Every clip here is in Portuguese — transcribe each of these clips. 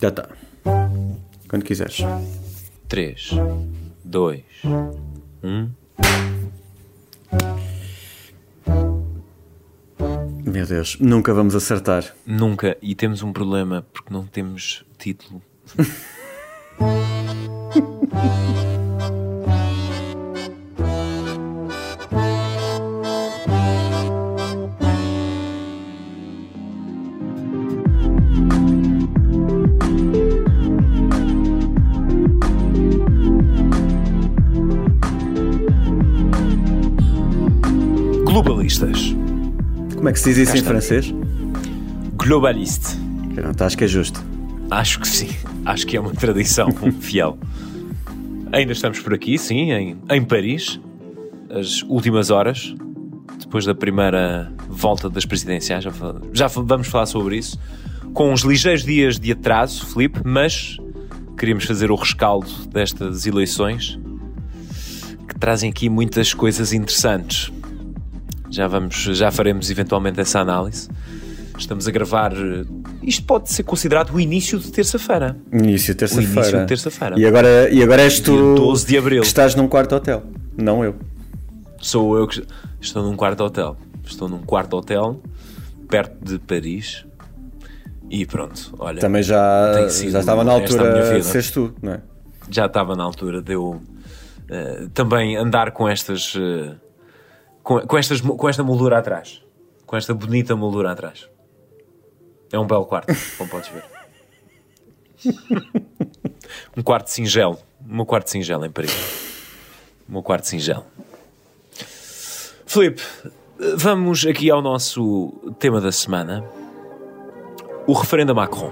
Já está. Quando quiseres. 3, 2, 1. Meu Deus, nunca vamos acertar. Nunca. E temos um problema porque não temos título. diz isso em francês? Globaliste. Pronto, acho que é justo. Acho que sim. Acho que é uma tradição fiel. Ainda estamos por aqui, sim, em, em Paris. As últimas horas, depois da primeira volta das presidenciais. Já, já vamos falar sobre isso. Com uns ligeiros dias de atraso, Filipe, mas queríamos fazer o rescaldo destas eleições que trazem aqui muitas coisas interessantes. Já vamos, já faremos eventualmente essa análise. Estamos a gravar. eh, Isto pode ser considerado o início de terça-feira. Início de O início terça-feira. de terça-feira. E agora, e agora és tu Dia 12 de abril. que estás num quarto hotel, não eu. Sou eu que estou num quarto hotel. Estou num quarto hotel perto de Paris. E pronto, olha, Também já, já estava na altura de seres tu, não é? já estava na altura de eu eh, também andar com estas eh, com, com estas com esta moldura atrás. Com esta bonita moldura atrás. É um belo quarto, como podes ver. um quarto singelo. Meu quarto singelo em Paris. Meu quarto singelo. Filipe, vamos aqui ao nosso tema da semana. O referendo a Macron.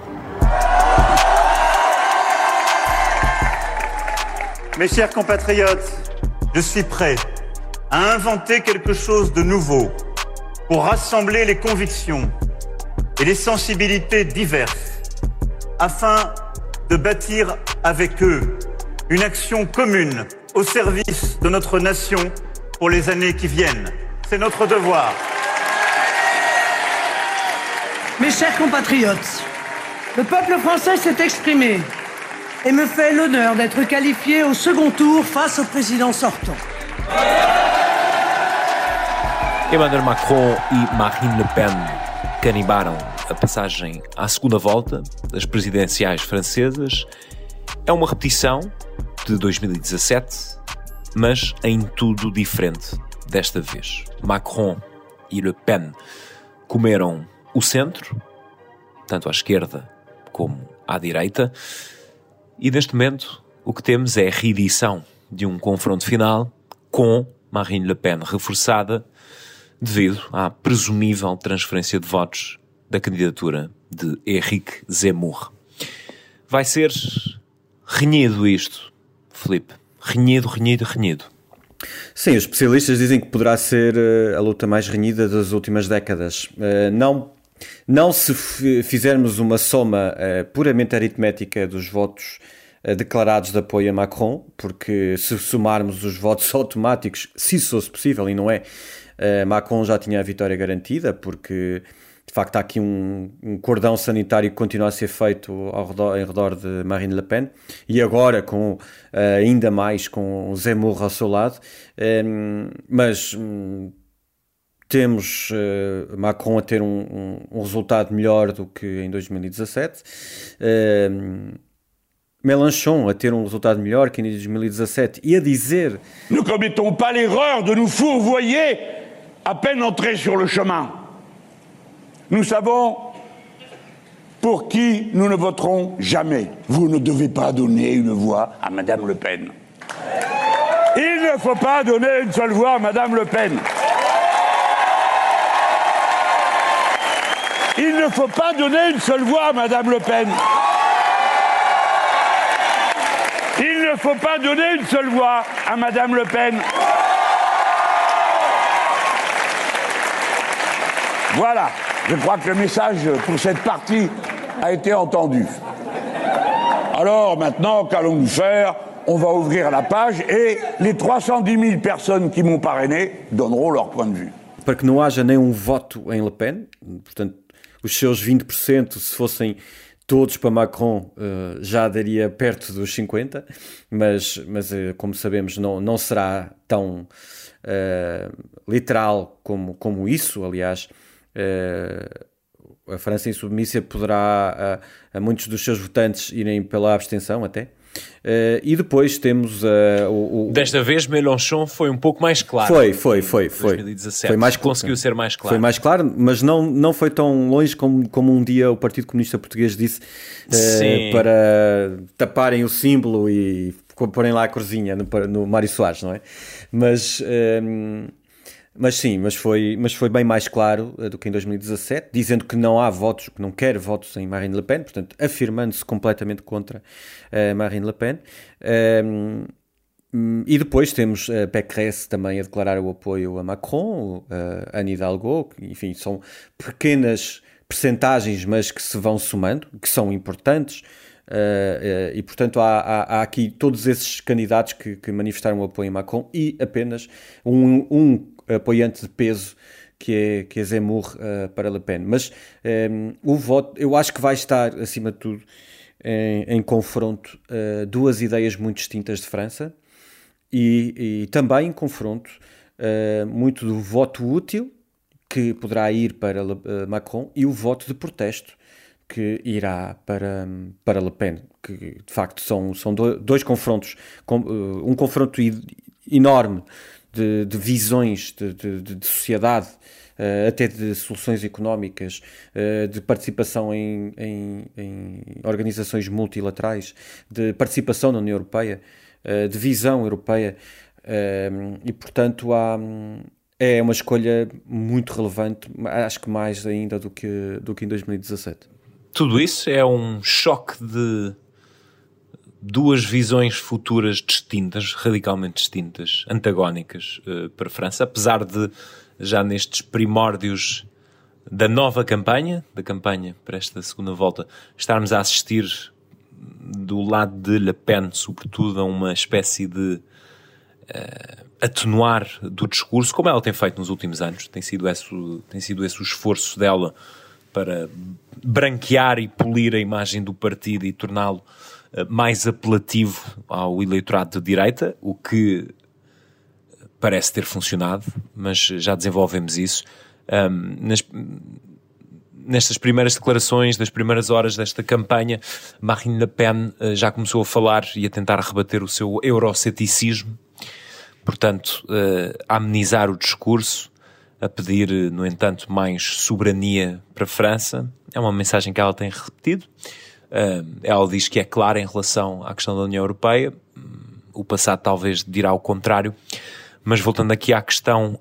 Mes chers compatriotes, je suis prêt à inventer quelque chose de nouveau pour rassembler les convictions et les sensibilités diverses afin de bâtir avec eux une action commune au service de notre nation pour les années qui viennent. C'est notre devoir. Mes chers compatriotes, le peuple français s'est exprimé et me fait l'honneur d'être qualifié au second tour face au président sortant. Emmanuel Macron e Marine Le Pen canimbaram a passagem à segunda volta das presidenciais francesas. É uma repetição de 2017, mas em tudo diferente desta vez. Macron e Le Pen comeram o centro, tanto à esquerda como à direita, e neste momento o que temos é a reedição de um confronto final com Marine Le Pen reforçada devido à presumível transferência de votos da candidatura de Henrique Zemmour. Vai ser renhido isto, Felipe. Renhido, renhido, renhido. Sim, os especialistas dizem que poderá ser eh, a luta mais renhida das últimas décadas. Eh, não, não se fizermos uma soma eh, puramente aritmética dos votos declarados de apoio a Macron, porque se somarmos os votos automáticos, se isso fosse possível, e não é, eh, Macron já tinha a vitória garantida, porque de facto há aqui um, um cordão sanitário que continua a ser feito ao redor, em redor de Marine Le Pen. E agora com eh, ainda mais com Zemmour ao seu lado. Em, mas hum, temos eh, Macron a ter um, um- um resultado melhor do que em 2017 Em, Mélenchon a ter um resultado melhor que em 2017 e a dizer Ne commettons pas l'erreur de nous fourvoyer à peine entrés sur le chemin. Nous savons pour qui nous ne voterons jamais. Vous ne devez pas donner une voix à Madame Le Pen. Il ne faut pas donner une seule voix à Madame Le Pen. Il ne faut pas donner une seule voix à Madame Le Pen. Il ne faut pas donner une seule voix à Madame Le Pen. Voilà, je crois que le message pour cette partie a été entendu. Alors maintenant, qu'allons-nous faire On va ouvrir la page et les 310 000 personnes qui m'ont parrainé donneront leur point de vue. para que não haja nenhum voto em Le Pen, os seus 20%, se fossem todos para Macron uh, já daria perto dos 50, mas, mas uh, como sabemos não, não será tão uh, literal como, como isso, aliás a França insubmissa poderá a, a, muitos dos seus votantes irem pela abstenção até, Uh, e depois temos uh, o, o, Desta vez Mélenchon foi um pouco mais claro. Foi, foi, foi. Foi, 2017. foi mais, conseguiu ser mais claro. Foi mais claro, mas não, não foi tão longe como, como um dia o Partido Comunista Português disse uh, para taparem o símbolo e porem lá a corzinha no, no Mário Soares, não é? Mas mas sim, mas foi, mas foi bem mais claro uh, do que em 2017, dizendo que não há votos, que não quer votos em Marine Le Pen, portanto, afirmando-se completamente contra uh, Marine Le Pen. Um, ehm, e depois temos a uh, Pécresse também a declarar o apoio a Macron, uh, Anne Hidalgo, enfim, são pequenas percentagens, mas que se vão somando, que são importantes. Uh, uh, e portanto há, há, há, aqui todos esses candidatos que, que, manifestaram apoio a Macron e apenas um, um apoiante de peso que é, que é Zemmour uh, para Le Pen. Mas um, ehm, o voto, eu acho que vai estar, acima de tudo, em, em confronto uh, duas ideias muito distintas de França e, e também em confronto uh, muito do voto útil, que poderá ir para Le, Macron, e o voto de protesto, que irá para, para Le Pen, que de facto são, são dois confrontos, um confronto enorme de, de visões de, de, de sociedade, uh, até de soluções económicas, uh, de participação em, em, em, organizações multilaterais, de participação na União Europeia, uh, de visão europeia, e portanto há, é uma escolha muito relevante, acho que mais ainda do que, do que em 2017. Tudo isso é um choque de duas visões futuras distintas, radicalmente distintas, antagónicas uh, para a França, apesar de já nestes primórdios da nova campanha, da campanha para esta segunda volta, estarmos a assistir do lado de Le Pen, sobretudo, a uma espécie de uh, atenuar do discurso, como ela tem feito nos últimos anos. Tem sido esse, tem sido esse o esforço dela para branquear e polir a imagem do partido e torná-lo mais apelativo ao eleitorado de direita, o que parece ter funcionado, mas já desenvolvemos isso. Um, nas, nestas primeiras declarações, das primeiras horas desta campanha, Marine Le Pen uh, já começou a falar e a tentar rebater o seu euroceticismo, portanto, uh, a amenizar o discurso, a pedir, no entanto, mais soberania para a França. É uma mensagem que ela tem repetido. Ela diz que é clara em relação à questão da União Europeia. O passado talvez dirá o contrário. Mas voltando aqui à questão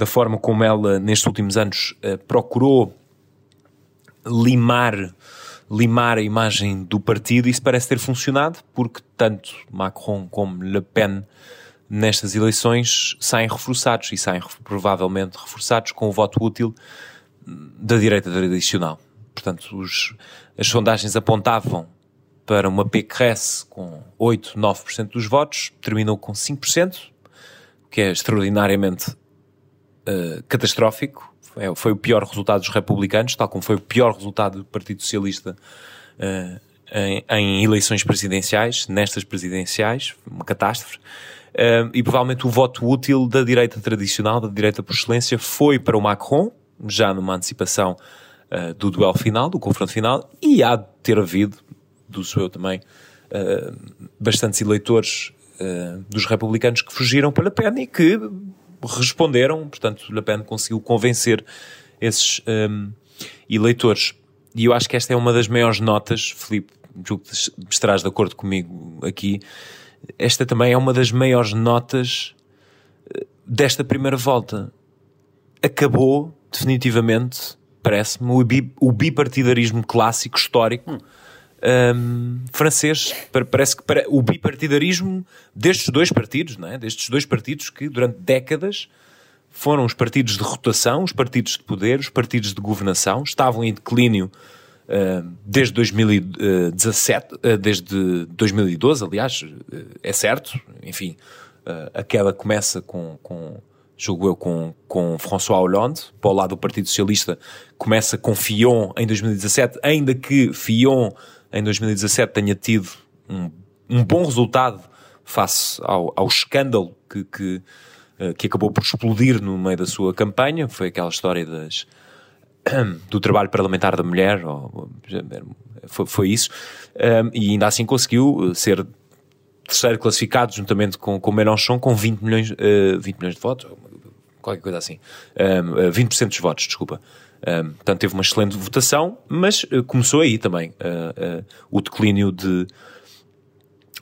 da forma como ela, nestes últimos anos, uh, procurou limar, limar a imagem do partido, isso parece ter funcionado, porque tanto Macron como Le Pen nestas eleições saem reforçados e saem provavelmente reforçados com o voto útil da direita tradicional. Portanto, os, as sondagens apontavam para uma PQS com 8, 9% dos votos, terminou com 5%, o que é extraordinariamente uh, catastrófico. Foi, foi, o pior resultado dos republicanos, tal como foi o pior resultado do Partido Socialista uh, em, em, eleições presidenciais, nestas presidenciais, uma catástrofe. Uh, e provavelmente o voto útil da direita tradicional, da direita por excelência, foi para o Macron, já numa antecipação uh, do duelo final, do confronto final, e há de ter havido, do seu também, uh, bastantes eleitores uh, dos republicanos que fugiram para Le Pen e que responderam, portanto, Le Pen conseguiu convencer esses um, eleitores. E eu acho que esta é uma das maiores notas, Filipe, julgo que estarás de acordo comigo aqui, esta também é uma das maiores notas desta primeira volta. Acabou definitivamente parece-me, o, bi, o, bipartidarismo clássico, histórico, um, francês. Parece que para, o bipartidarismo destes dois partidos, não é? destes dois partidos que durante décadas foram os partidos de rotação, os partidos de poder, os partidos de governação, estavam em declínio uh, desde 2017, uh, desde 2012, aliás, uh, é certo, enfim, a queda começa com, com julgo eu, com, com François Hollande, para o lado do Partido Socialista, começa com Fillon em 2017, ainda que Fillon em 2017 tenha tido um, um bom resultado face ao, ao escândalo que, que, uh, que acabou por explodir no meio da sua campanha, foi aquela história das, do trabalho parlamentar da mulher, ou, foi, foi, isso, e ainda assim conseguiu ser terceiro classificado, juntamente com, com Mélenchon, com 20 milhões, uh, 20 milhões de votos, qualquer coisa assim, um, uh, 20% dos votos, desculpa. Um, portanto, teve uma excelente votação, mas uh, começou aí também uh, uh, o declínio de,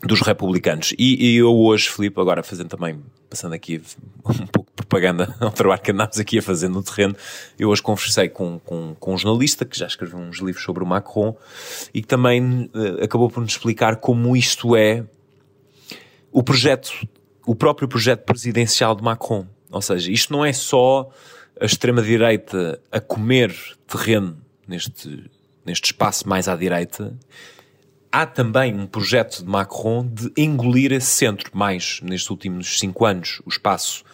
dos republicanos. E, e, eu hoje, Filipe, agora fazendo também, passando aqui um pouco de propaganda ao trabalho que andámos aqui a fazer no terreno, eu hoje conversei com, com, com um jornalista que já escreveu uns livros sobre o Macron e que também acabou por nos explicar como isto é o projeto, o próprio projeto presidencial de Macron. Ou seja, isto não é só a extrema-direita a comer terreno neste, neste espaço mais à direita, há também um projeto de Macron de engolir esse centro, mais nestes últimos cinco anos, o espaço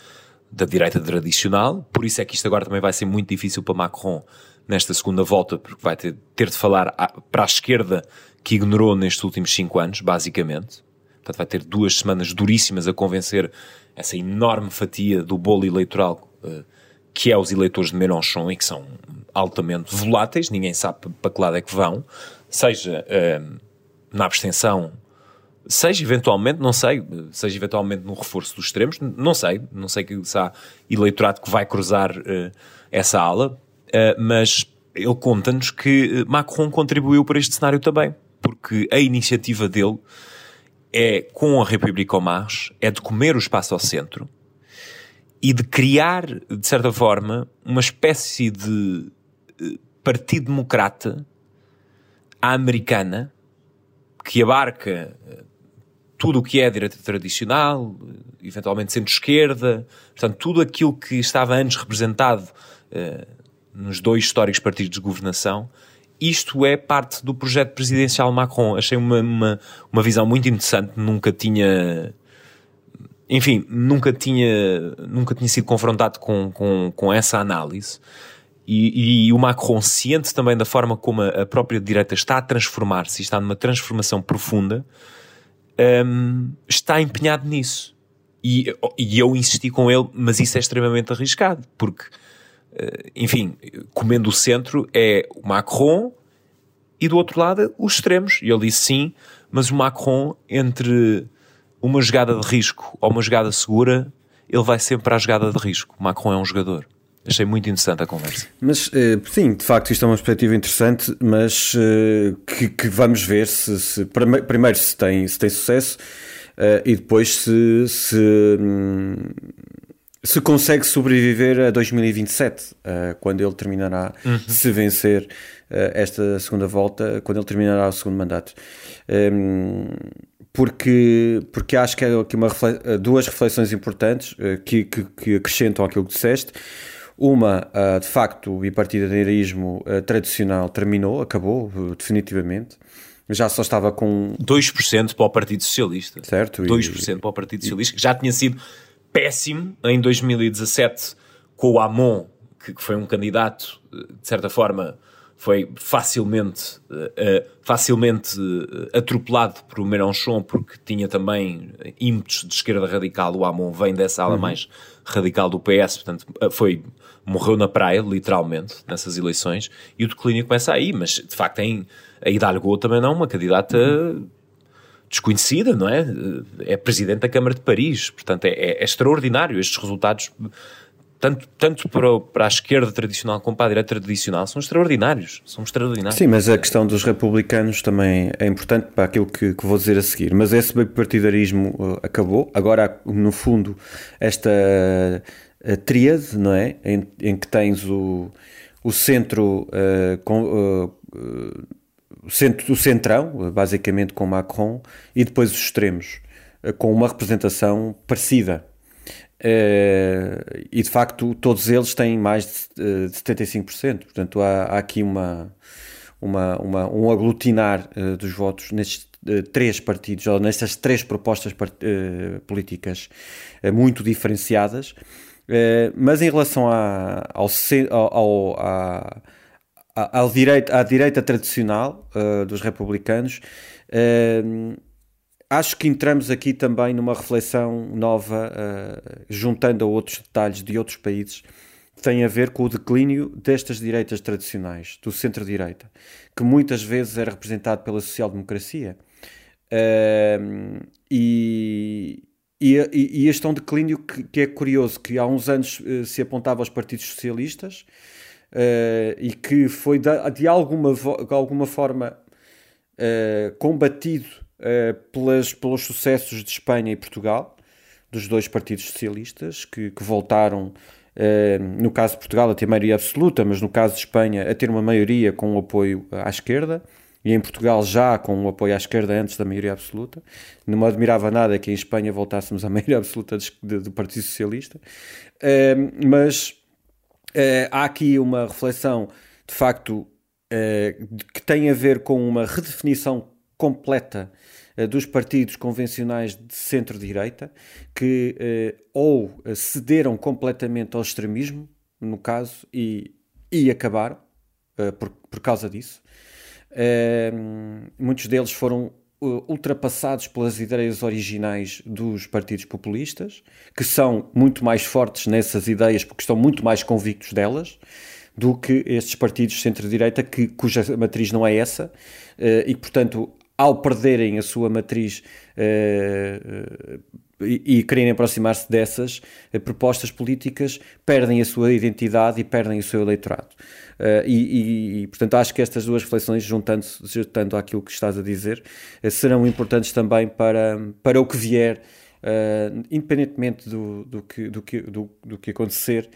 da direita tradicional. Por isso é que isto agora também vai ser muito difícil para Macron nesta segunda volta, porque vai ter, ter de falar para a esquerda que ignorou nestes últimos cinco anos, basicamente. Portanto, vai ter duas semanas duríssimas a convencer essa enorme fatia do bolo eleitoral uh, que é os eleitores de Mélenchon e que são altamente voláteis, ninguém sabe para que lado é que vão, seja uh, na abstenção, seja eventualmente, não sei, seja eventualmente no reforço dos extremos, não sei, não sei se há eleitorado que vai cruzar uh, essa ala, mas ele conta-nos que Macron contribuiu para este cenário também, porque a iniciativa dele é, com a República en Marche, é de comer o espaço ao centro e de criar, de certa forma, uma espécie de eh, partido democrata à americana que abarca eh, tudo o que é direita tradicional, eh, eventualmente centro-esquerda, portanto, tudo aquilo que estava antes representado uh, nos dois históricos partidos de governação, isto é parte do projeto presidencial Macron. Achei uma, uma, uma visão muito interessante, nunca tinha enfim, nunca tinha, nunca tinha sido confrontado com, com, com essa análise. E, e, o Macron, ciente também da forma como a, própria direita está a transformar-se, está numa transformação profunda, um, está empenhado nisso. E, e, eu insisti com ele, mas isso é extremamente arriscado, porque, enfim, comendo o centro é o Macron e do outro lado os extremos. E ele disse sim, mas o Macron, entre uma jogada de risco ou uma jogada segura, ele vai sempre para a jogada de risco. O Macron é um jogador. Achei muito interessante a conversa. Mas eh, sim, de facto, isto é uma perspectiva interessante, mas uh, que, que, vamos ver se, se, primeiro se tem, se tem sucesso e depois se, se, hum, se consegue sobreviver a 2027, uh, quando ele terminará, uhum. se vencer esta segunda volta, quando ele terminará o segundo mandato. Um, porque, porque acho que há aqui uma, duas reflexões importantes que, que, que acrescentam aquilo que disseste. Uma, uh, de facto, o bipartidarismo uh, tradicional terminou, acabou, uh, definitivamente. Já só estava com. 2% para o Partido Socialista. Certo. 2% e, para o Partido Socialista, que já tinha sido péssimo em 2017 com o Amon, que, que foi um candidato, de certa forma, foi facilmente, uh, facilmente atropelado por o Mélenchon, porque tinha também ímpetos de esquerda radical. O Amon vem dessa ala uhum. mais radical do PS, portanto, foi morreu na praia, literalmente, nessas eleições, e o declínio começa aí, mas de facto em, a Hidalgo também não, uma candidata desconhecida, não é? É presidente da Câmara de Paris, portanto é, é, é extraordinário estes resultados, tanto, tanto para, para a esquerda tradicional como para a direita tradicional, são extraordinários, são extraordinários. Sim, mas a questão dos republicanos também é importante para aquilo que, que vou dizer a seguir, mas esse bipartidarismo uh, acabou, agora no fundo esta a tríade, não é? Em, em, que tens o, o centro, uh, com, uh, o centro, o centrão, basicamente com Macron, e depois os extremos, com uma representação parecida. e de facto, todos eles têm mais de, de 75%. Portanto, há, há aqui uma, uma, uma, um aglutinar dos votos nestes três partidos, ou nestas três propostas políticas muito diferenciadas mas em relação ao, ao, à, à, direita, tradicional uh, dos republicanos, uh, acho que entramos aqui também numa reflexão nova, uh, juntando a outros detalhes de outros países, tem a ver com o declínio destas direitas tradicionais, do centro-direita, que muitas vezes era representado pela social-democracia. e, e, e, este é um declínio que, que, é curioso, que há uns anos se apontava aos partidos socialistas, uh, e que foi de, de alguma, alguma forma uh, combatido uh, pelas, pelos sucessos de Espanha e Portugal, dos dois partidos socialistas, que, que voltaram, no caso de Portugal, a ter maioria absoluta, mas no caso de Espanha, a ter uma maioria com o apoio à esquerda e em Portugal já com o apoio à esquerda antes da maioria absoluta. Não me admirava nada que em Espanha voltássemos à maioria absoluta do Partido Socialista. Mas Uh, há aqui uma reflexão, de facto, uh, que tem a ver com uma redefinição completa uh, dos partidos convencionais de centro-direita, que ou cederam completamente ao extremismo, no caso, e, e acabaram por, por causa disso. muitos deles foram ultrapassados pelas ideias originais dos partidos populistas, que são muito mais fortes nessas ideias porque estão muito mais convictos delas do que estes partidos centro-direita que, cuja matriz não é essa uh, e, portanto, ao perderem a sua matriz uh, e, e quererem aproximar-se dessas uh, propostas políticas, perdem a sua identidade e perdem o seu eleitorado. Uh, e, e, portanto, acho que estas duas reflexões, juntando-se juntando àquilo que estás a dizer, uh, serão importantes também para, para o que vier, uh, independentemente do, do, que, do, que, do, do que acontecer.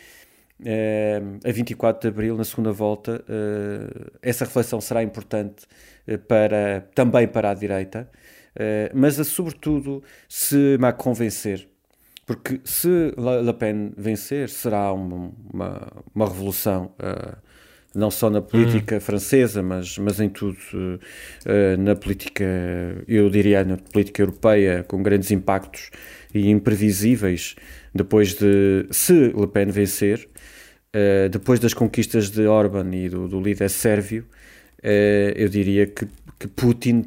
a 24 de Abril, na segunda volta, essa reflexão será importante para, também para a direita, mas a, sobretudo se Macron vencer, porque se Le Pen vencer, será uma, uma, uma revolução uh, não só na política hum. francesa, mas, mas em tudo, uh, na política, eu diria, na política europeia, com grandes impactos e imprevisíveis, depois de, se Le Pen vencer, uh, depois das conquistas de Orban e do, do líder sérvio, eu diria que, que Putin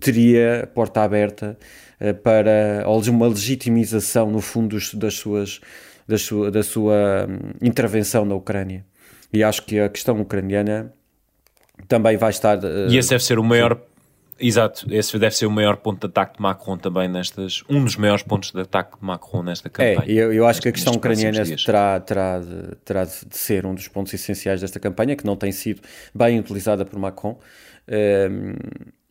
teria porta aberta para uma legitimização, no fundo, das suas, da sua, da sua hum, intervenção na Ucrânia. E acho que a questão ucraniana também vai estar. Uh, e esse deve ser o maior. Exato, esse deve ser o maior ponto de ataque de Macron também nestas. Um dos maiores pontos de ataque de Macron nesta é, campanha. É, eu, eu acho que a questão ucraniana terá, terá, de, terá de ser um dos pontos essenciais desta campanha, que não tem sido bem utilizada por Macron. Um, ehm,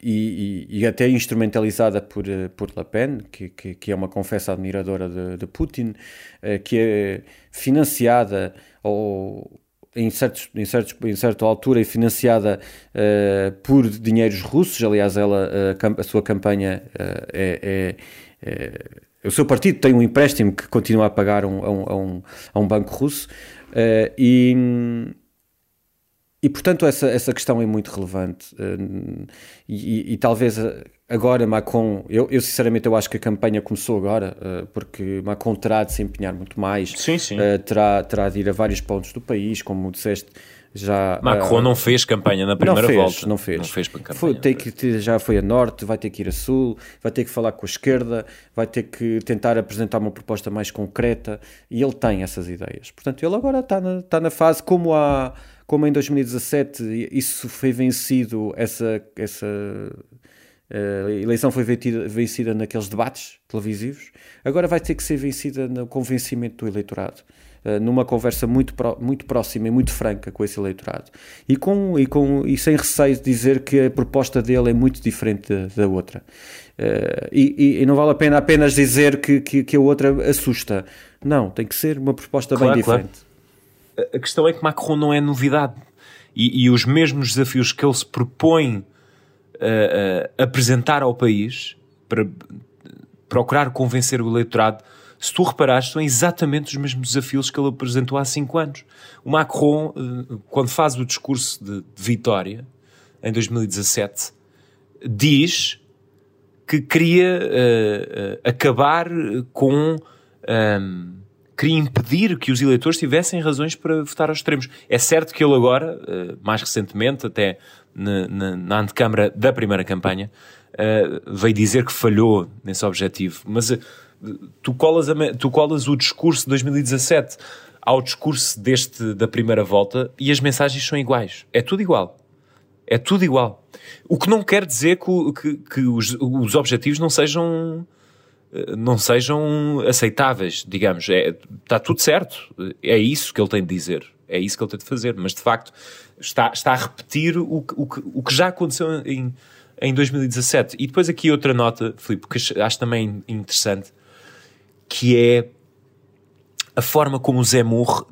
e, e, e, até instrumentalizada por, eh, por Le Pen, que, que, que é uma confessa admiradora de, de Putin, uh, que é financiada ou em, certos, em, certos, em certa altura e financiada uh, por dinheiros russos. Aliás, ela, uh, a sua campanha uh, é, é, é, O seu partido tem um empréstimo que continua a pagar um, a, um, a, um, banco russo. e, e, portanto, essa, essa questão é muito relevante. e, e talvez Agora, Macron, eu, eu, sinceramente eu acho que a campanha começou agora, uh, porque Macron terá de se empenhar muito mais, sim, sim. Uh, terá, terá de ir a vários pontos do país, como disseste. Já, Macron uh, não fez campanha na primeira não fez, volta. Não fez. Não fez campanha. Foi, tem que, já foi a norte, vai ter que ir a sul, vai ter que falar com a esquerda, vai ter que tentar apresentar uma proposta mais concreta e ele tem essas ideias. Portanto, ele agora está na, está na fase como há como em 2017 isso foi vencido essa essa a eleição foi vencida, naqueles debates televisivos, agora vai ter que ser vencida no convencimento do eleitorado. Uh, numa conversa muito, muito próxima e muito franca com esse eleitorado e, com, e, com, e sem receio de dizer que a proposta dele é muito diferente da, da outra. Uh, e, e, não vale a pena apenas dizer que, que, que, a outra assusta. Não, tem que ser uma proposta claro, bem diferente. Claro. A questão é que Macron não é novidade e, e os mesmos desafios que ele se propõe uh, apresentar ao país para procurar convencer o eleitorado. Se tu reparares, são exatamente os mesmos desafios que ele apresentou há cinco anos. O Macron, uh, quando faz o discurso de, vitória, em 2017, diz que queria uh, acabar com um, queria impedir que os eleitores tivessem razões para votar aos extremos. É certo que ele agora, uh, mais recentemente, até na, na, na antecâmara da primeira campanha, uh, veio dizer que falhou nesse objetivo. Mas uh, tu, colas a, tu colas o discurso de 2017 ao discurso deste da primeira volta e as mensagens são iguais. É tudo igual. É tudo igual. O que não quer dizer que, que, que os, os objetivos não sejam não sejam aceitáveis, digamos. É, está tudo certo. É isso que ele tem de dizer. É isso que ele tem de fazer. Mas, de facto, está, está a repetir o, o, o que já aconteceu em, em 2017. E depois aqui outra nota, Filipe, que acho também interessante, que é a forma como o Zé Moore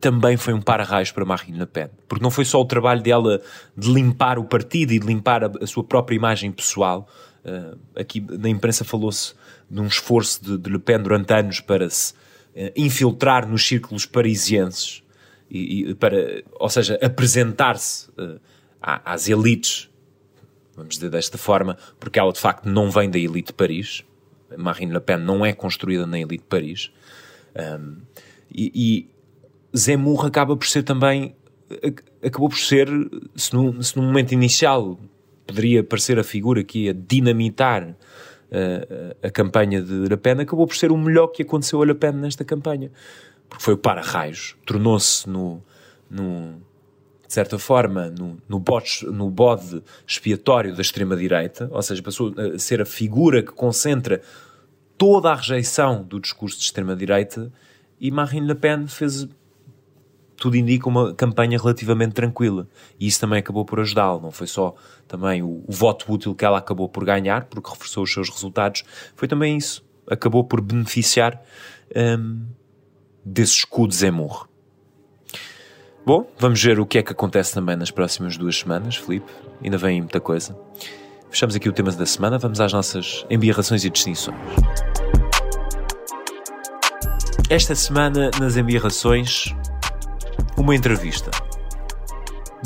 também foi um para-raios para Marine Le Pen. Porque não foi só o trabalho dela de limpar o partido e de limpar a, a sua própria imagem pessoal. Uh, aqui na imprensa falou-se de um esforço de, de, Le Pen durante anos para se uh, infiltrar nos círculos parisienses e, e para, ou seja, apresentar-se uh, às elites, vamos dizer desta forma, porque ela de facto não vem da elite de Paris. Marine Le Pen não é construída na elite de Paris. Um, e, e Zemmour acaba por ser também acabou por ser, se no, se no momento inicial poderia parecer a figura que ia dinamitar uh, a campanha de Le Pen, acabou por ser o melhor que aconteceu a Le Pen nesta campanha. Porque foi o para-raios. Tornou-se no, no, de certa forma, no, no, bot, no bode expiatório da extrema-direita, ou seja, passou a ser a figura que concentra toda a rejeição do discurso de extrema-direita e Marine Le Pen fez tudo indica uma campanha relativamente tranquila. E isso também acabou por ajudá-lo. Não foi só também o, o, voto útil que ela acabou por ganhar, porque reforçou os seus resultados, foi também isso. Acabou por beneficiar um, desse escudo Zemmour. Bom, vamos ver o que é que acontece também nas próximas duas semanas, Felipe. Ainda vem muita coisa. Fechamos aqui o tema da semana, vamos às nossas embirrações e distinções. Esta semana, nas embirrações, uma entrevista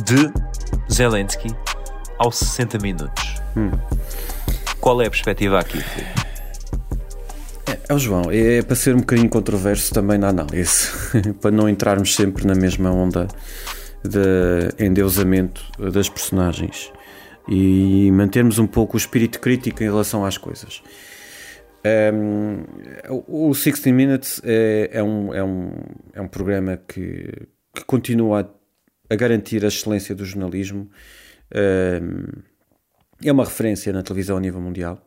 de Zelensky aos 60 minutos. Hum. Qual é a perspectiva aqui, Filipe? É, é, o João, é para ser um bocadinho controverso também na análise, para não entrarmos sempre na mesma onda de endeusamento das personagens e mantermos um pouco o espírito crítico em relação às coisas. Um, o 60 Minutes é, é, um, é, um, é um programa que, que continua a, a, garantir a excelência do jornalismo. Um, é uma referência na televisão a nível mundial.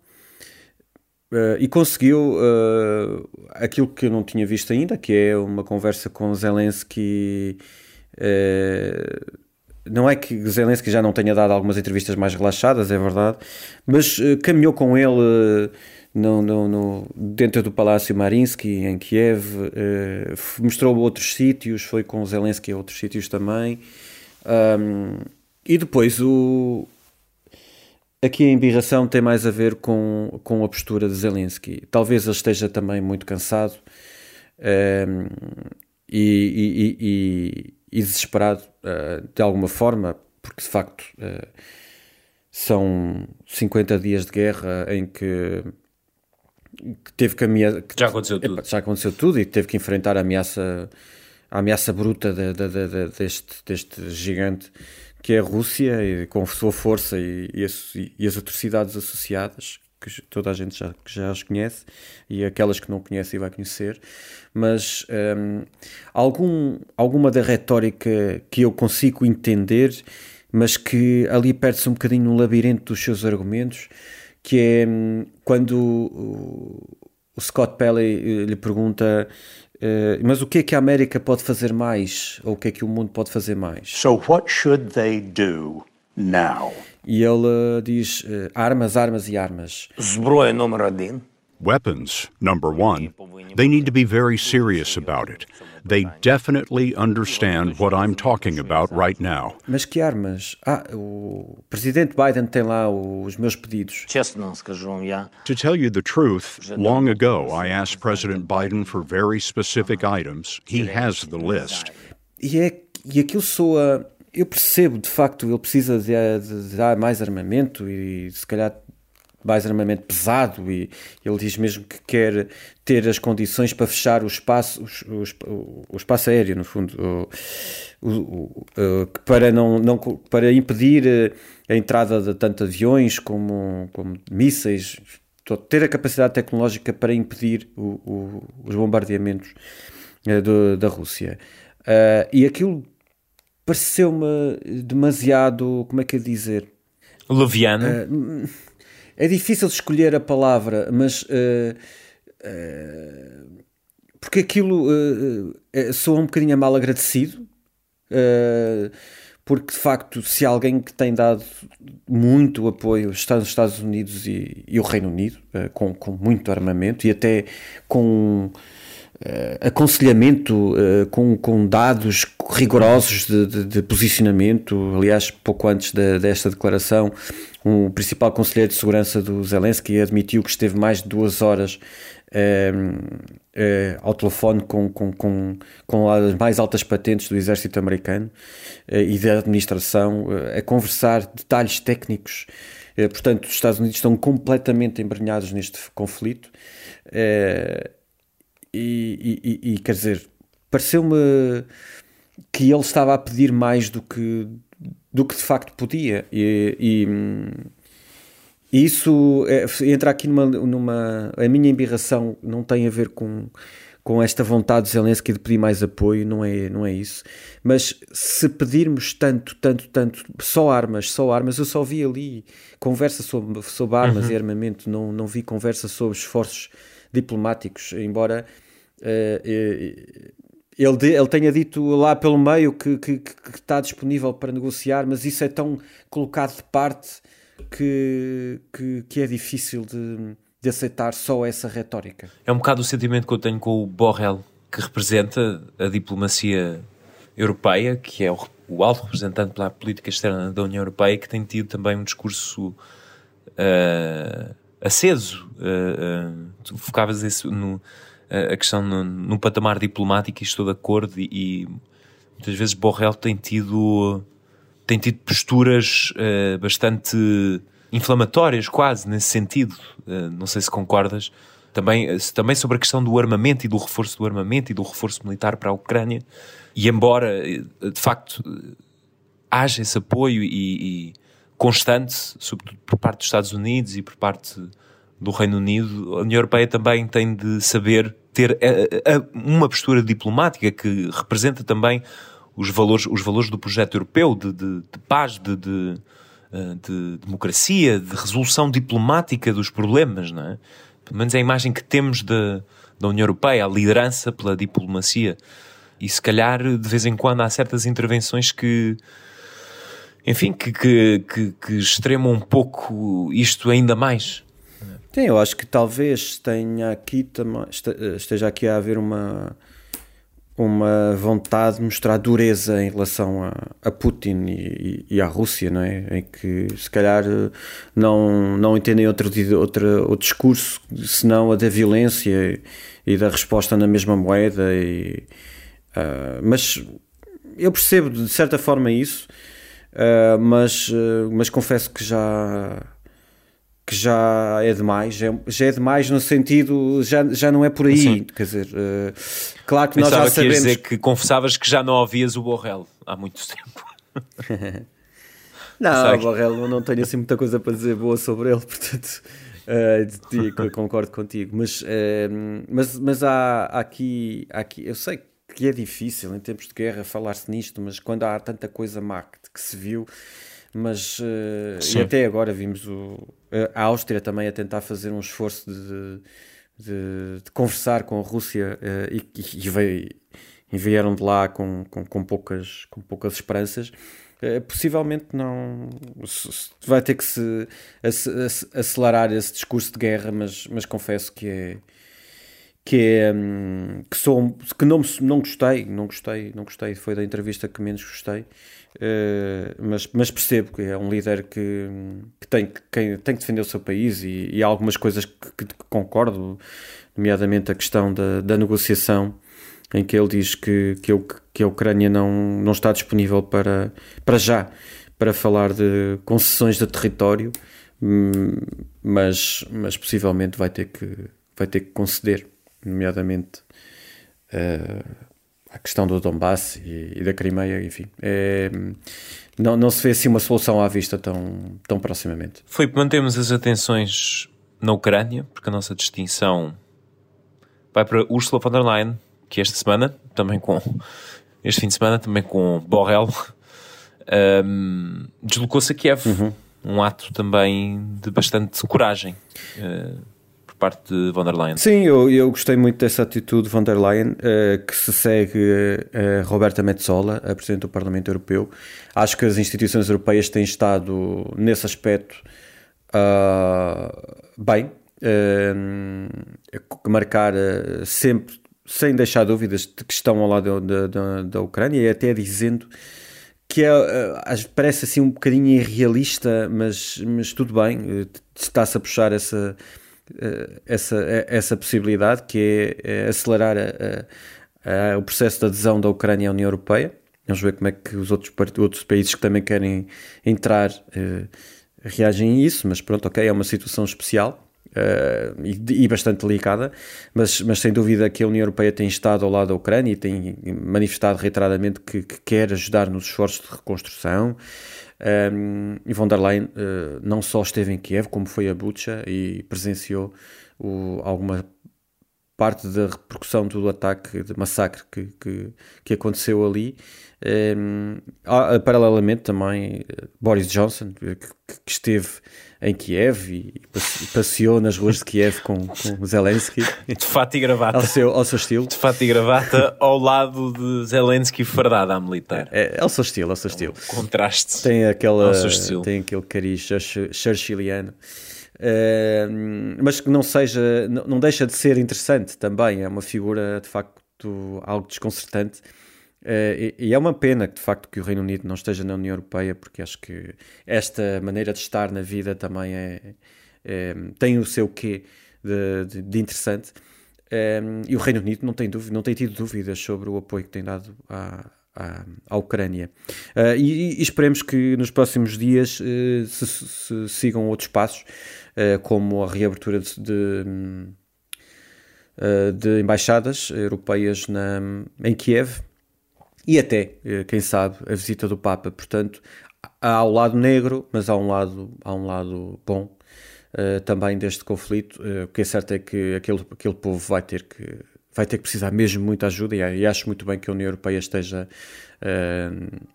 Uh, e conseguiu uh, aquilo que eu não tinha visto ainda, que é uma conversa com Zelensky. Uh, não é que Zelensky já não tenha dado algumas entrevistas mais relaxadas, é verdade, mas caminhou com ele no, no, no, dentro do Palácio Marinsky, em Kiev, uh, mostrou outros sítios, foi com Zelensky a outros sítios também. Um, e depois o, aqui a embirração tem mais a ver com, com a postura de Zelensky. Talvez ele esteja também muito cansado um, e, e, e, e, desesperado uh, de alguma forma, porque de facto uh, são 50 dias de guerra em que que teve que ameaçar. Já aconteceu tudo. Já aconteceu tudo e teve que enfrentar a ameaça, a ameaça bruta de, de, de, deste, deste gigante que é a Rússia, e, com a sua força e, e, as, e, as, atrocidades associadas, que toda a gente já, já as conhece, e aquelas que não conhece e vai conhecer, mas um, algum, alguma da retórica que eu consigo entender, mas que ali perde-se um bocadinho no labirinto dos seus argumentos, que é hum, quando o Scott Pelley eh, lhe pergunta eh, mas o que é que a América pode fazer mais ou o que é que o mundo pode fazer mais? So what should they do now? E ele eh, diz armas, armas e armas. Zbroja número 1 Weapons, number one. They need to be very serious about it. They definitely understand what I'm talking about right now. Mas que armas? Ah, o presidente Biden tem lá os meus pedidos. To tell you the truth, long ago I asked President Biden for very specific items. He has the list. E, é, e aquilo soa. Eu percebo, de facto, ele precisa de, de, de dar mais armamento e se calhar mais armamento pesado e ele diz mesmo que quer ter as condições para fechar o espaço, o, o, o espaço aéreo, no fundo, o, para, não, não, para impedir eh, a entrada de tanto aviões como, como mísseis, ter a capacidade tecnológica para impedir os bombardeamentos uh, do, da Rússia. Uh, e aquilo pareceu-me demasiado, como é que é dizer? Leviano. Uh, é difícil escolher a palavra, mas uh, uh, porque aquilo uh, um bocadinho mal agradecido. porque de facto, se alguém que tem dado muito apoio está nos Estados Unidos e, e o Reino Unido, com, com muito armamento e até com uh, aconselhamento uh, com, com dados rigorosos de, de, de, posicionamento. Aliás, pouco antes de, desta declaração, o um principal conselheiro de segurança do Zelensky admitiu que esteve mais de duas horas uh, ao telefone com, com, com, com as mais altas patentes do exército americano e da administração a conversar detalhes técnicos. portanto, os Estados Unidos estão completamente embrenhados neste conflito e, e, e quer dizer, pareceu-me que ele estava a pedir mais do que, do que de facto podia. E, e isso é, entra aqui numa, numa. A minha embirração não tem a ver com, com esta vontade de Zelensky de pedir mais apoio, não é, não é isso. Mas se pedirmos tanto, tanto, tanto, só armas, só armas, eu só vi ali conversa sobre, sobre armas uhum. e armamento, não, não vi conversa sobre esforços diplomáticos, embora eh, eh, ele, ele tenha dito lá pelo meio que, que, que, está disponível para negociar, mas isso é tão colocado de parte que, que, que é difícil de, de, aceitar só essa retórica. É um bocado o sentimento que eu tenho com o Borrell, que representa a diplomacia europeia, que é o, o alto representante pela política externa da União Europeia, que tem tido também um discurso uh, aceso. Uh, uh, tu focavas isso no a questão no patamar diplomático e estou de acordo e, e, muitas vezes Borrell tem tido tem tido posturas uh, bastante inflamatórias quase nesse sentido. Uh, não sei se concordas. Também, também sobre a questão do armamento e do reforço do armamento e do reforço militar para a Ucrânia. E embora eh, de facto haja esse apoio e, e constante, sobretudo por parte dos Estados Unidos e por parte do Reino Unido, a União Europeia também tem de saber ter a, a, uma postura diplomática que representa também os valores, os valores do projeto europeu de, de, de paz, de, de, eh, de, democracia, de resolução diplomática dos problemas, não é? Pelo menos é a imagem que temos de, da União Europeia, a liderança pela diplomacia. E se calhar, de vez em quando, há certas intervenções que, enfim, que, que, que, que extremam um pouco isto ainda mais. Sim, eu acho que talvez tenha aqui esteja aqui a haver uma uma vontade de mostrar dureza em relação a, a Putin e, e, à Rússia, não é? Em que se calhar não, não entendem outro, outro, outro discurso senão a da violência e da resposta na mesma moeda. E, uh, mas eu percebo de certa forma isso, uh, mas, uh, mas confesso que já que já é demais, já, já é demais no sentido, já, já não é por aí, Sim. quer dizer, uh, claro que Pensava nós já sabemos... dizer que confessavas que já não ouvias o Borrell há muito tempo. não, o Borrell não tenho assim muita coisa para dizer boa sobre ele, portanto... Uh, concordo contigo, mas, uh, mas, mas há, há, aqui, há aqui, eu sei que é difícil em tempos de guerra falar-se nisto, mas quando há tanta coisa má que, que se viu, mas uh, e até agora vimos o, a Áustria também a tentar fazer um esforço de, de, de conversar com a Rússia uh, e, e, veio, e, vieram de lá com, com, com, poucas, com poucas esperanças. Uh, possivelmente não vai ter que se acelerar esse discurso de guerra, mas, mas confesso que é que é hum, que sou que não não gostei não gostei não gostei. Foi da entrevista que menos gostei Uh, mas, mas, percebo que é um líder que, que, tem, que tem que defender o seu país e, e há algumas coisas que, que, concordo, nomeadamente a questão da, da negociação, em que ele diz que, que, que a Ucrânia não, não está disponível para, para já para falar de concessões de território, hum, mas, mas possivelmente vai ter que, vai ter que conceder, nomeadamente uh, a questão do Donbass e, e da Crimeia, enfim. É, não, não se vê assim uma solução à vista tão, tão proximamente. Foi mantemos as atenções na Ucrânia, porque a nossa distinção vai para Ursula von der Leyen, que esta semana, também com este fim de semana, também com Borrell, um, deslocou-se a Kiev. Uhum. Um ato também de bastante coragem. Uh, parte de von der Leyen. Sim, eu, eu gostei muito dessa atitude de von der Leyen, uh, que se segue uh, Roberta Metsola, a Presidente do Parlamento Europeu. Acho que as instituições europeias têm estado nesse aspecto uh, bem, uh, marcar uh, sempre, sem deixar dúvidas, de que estão ao lado da, da, da Ucrânia e até dizendo que é, parece assim um bocadinho irrealista, mas, mas tudo bem, está-se a puxar essa, essa, essa possibilidade que é, é acelerar a, a, o processo de adesão da Ucrânia à União Europeia. Vamos ver como é que os outros, outros países que também querem entrar reagem a isso, mas pronto, ok, é uma situação especial. Uh, e, e, bastante delicada, mas, mas sem dúvida que a União Europeia tem estado ao lado da Ucrânia e tem manifestado reiteradamente que, que quer ajudar nos esforços de reconstrução. Um, e von der Leyen uh, não só esteve em Kiev, como foi a Bucha e presenciou o, alguma parte da repercussão do ataque, de massacre que, que, que aconteceu ali. Um, paralelamente também Boris Johnson, que, que, esteve em Kiev e passeou nas ruas de Kiev com, com Zelensky. De fato e gravata. Ao seu, ao seu estilo. De fato e gravata ao lado de Zelensky fardado à militar. É, é ao seu estilo, ao seu estilo. Um contraste. Tem, aquela, tem aquele cariz churchilliano. Uh, mas que não seja, não, não deixa de ser interessante também, é uma figura de facto algo desconcertante Uh, e, é uma pena de facto que o Reino Unido não esteja na União Europeia, porque acho que esta maneira de estar na vida também é, é tem o seu quê de, de, de interessante. Ehm, e o Reino Unido não tem, dúvida, não tem tido dúvidas sobre o apoio que tem dado à, à, Ucrânia. Uh, e, e, esperemos que nos próximos dias uh, se, se, sigam outros passos, como a reabertura de, de, de embaixadas europeias na, em Kiev e até, eh, quem sabe, a visita do Papa. Portanto, há o lado negro, mas há um lado, há um lado bom uh, também deste conflito. Uh, o que é certo é que aquele, aquele povo vai ter que vai ter que precisar mesmo muita ajuda e, e acho muito bem que a União Europeia esteja uh,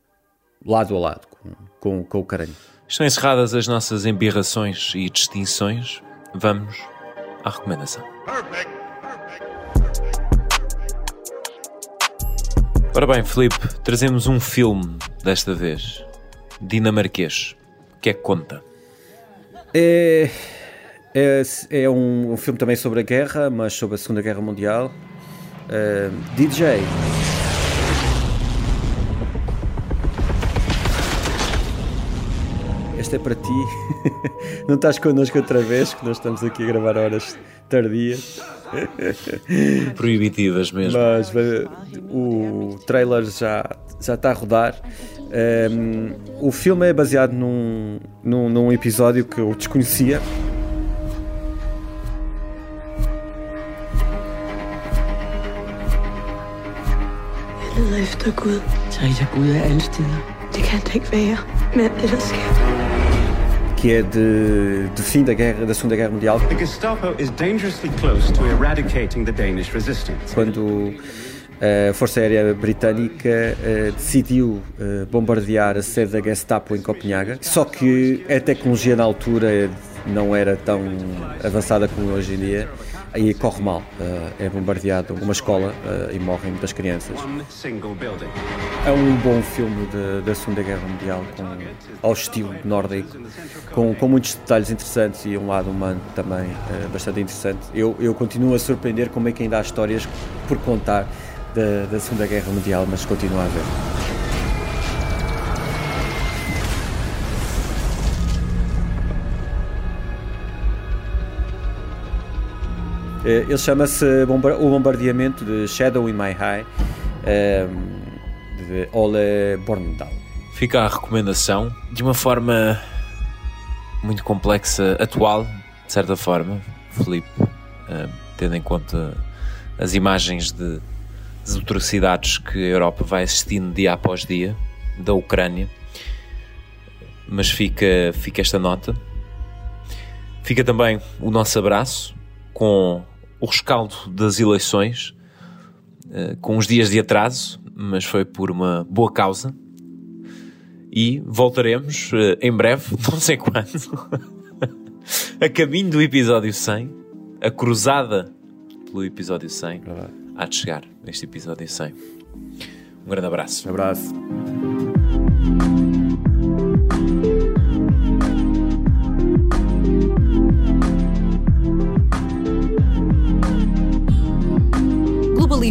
lado a lado com, com, com o Ucrânia. Estão encerradas as nossas embirrações e distinções. Vamos à recomendação. Perfect. Ora bem, Felipe, trazemos um filme desta vez, dinamarquês. O que é que conta? É, é, é um, um, filme também sobre a guerra, mas sobre a Segunda Guerra Mundial. Uh, DJ. Este é para ti. Não estás connosco outra vez, que nós estamos aqui a gravar horas tardias. Proibitivas mesmo. Mas o trailer já, já está a rodar. Um, o filme é baseado num, num, num episódio que eu desconhecia. Alle efter Gud. Så er Gud er alle steder. Det kan ikke være med det, der sker que é de, de fim da guerra da Segunda Guerra Mundial. The Gestapo is dangerously close to eradicating the Danish resistance. Quando a Força Aérea Britânica uh, decidiu uh, bombardear a sede da Gestapo em Copenhaga, só que a tecnologia na altura não era tão avançada como hoje em dia aí corre mal. Uh, é bombardeado uma escola uh, e morrem muitas crianças. É um bom filme da Segunda Guerra Mundial, com, ao estilo nórdico, com, com muitos detalhes interessantes e um lado humano também uh, bastante interessante. Eu, eu continuo a surpreender como é que ainda há histórias por contar da, da Segunda Guerra Mundial, mas continuo a ver. Ele chama-se O Bombardeamento de Shadow in My Eye, ehm, de Ole Borndahl. Fica a recomendação de uma forma muito complexa, atual, de certa forma, Felipe, uh, tendo em conta as imagens de, das atrocidades que a Europa vai assistindo dia após dia da Ucrânia. Mas fica, fica esta nota. Fica também o nosso abraço com o rescaldo das eleições, uh, com uns dias de atraso, mas foi por uma boa causa e voltaremos uh, em breve, não sei quando, a caminho do episódio 100, a cruzada pelo episódio 100, há de chegar este episódio 100. Um grande abraço. Um abraço.